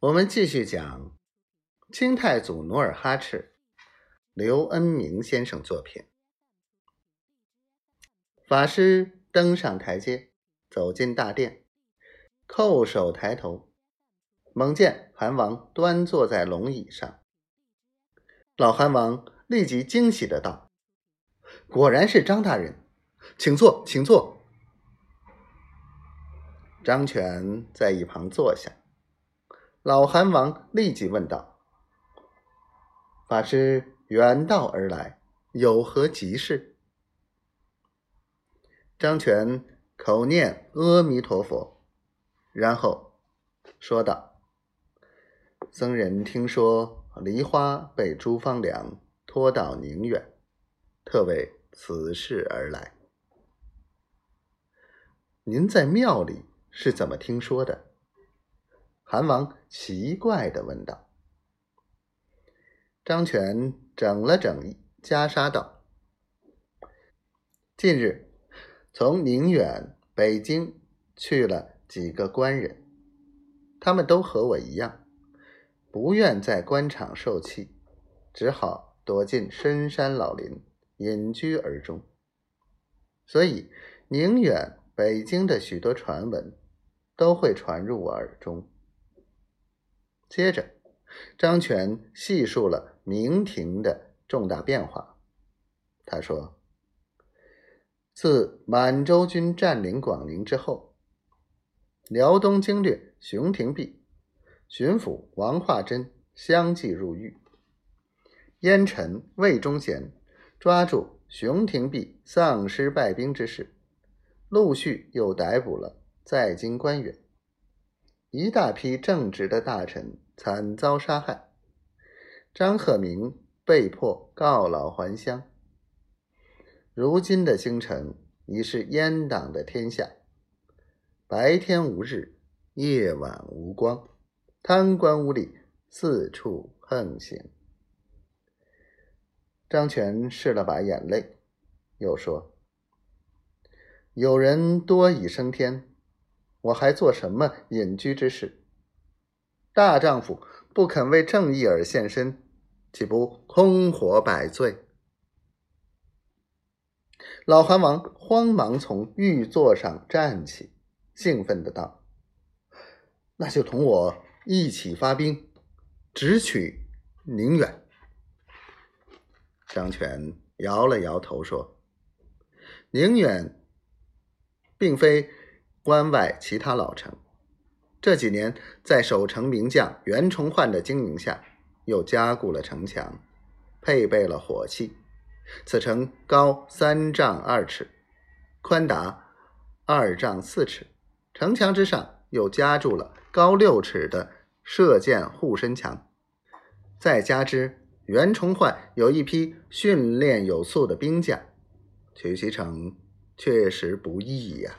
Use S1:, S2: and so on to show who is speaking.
S1: 我们继续讲清太祖努尔哈赤，刘恩明先生作品。法师登上台阶，走进大殿，叩首抬头，猛见韩王端坐在龙椅上。老韩王立即惊喜的道：“果然是张大人，请坐，请坐。”张全在一旁坐下。老韩王立即问道：“法师远道而来，有何急事？”张全口念阿弥陀佛，然后说道：“僧人听说梨花被朱方良拖到宁远，特为此事而来。您在庙里是怎么听说的？”韩王奇怪的问道：“张全整了整袈裟，道：‘近日从宁远、北京去了几个官人，他们都和我一样，不愿在官场受气，只好躲进深山老林，隐居而终。所以宁远、北京的许多传闻都会传入我耳中。’”接着，张全细述了明廷的重大变化。他说：“自满洲军占领广宁之后，辽东经略熊廷弼、巡抚王化贞相继入狱。燕臣魏忠贤抓住熊廷弼丧失败兵之事，陆续又逮捕了在京官员。”一大批正直的大臣惨遭杀害，张鹤鸣被迫告老还乡。如今的京城已是阉党的天下，白天无日，夜晚无光，贪官污吏四处横行。张全拭了把眼泪，又说：“有人多已升天。”我还做什么隐居之事？大丈夫不肯为正义而献身，岂不空活百岁？老韩王慌忙从玉座上站起，兴奋的道：“那就同我一起发兵，直取宁远。”张全摇了摇头说：“宁远并非……”关外其他老城，这几年在守城名将袁崇焕的经营下，又加固了城墙，配备了火器。此城高三丈二尺，宽达二丈四尺，城墙之上又加筑了高六尺的射箭护身墙。再加之袁崇焕有一批训练有素的兵将，取其城确实不易呀。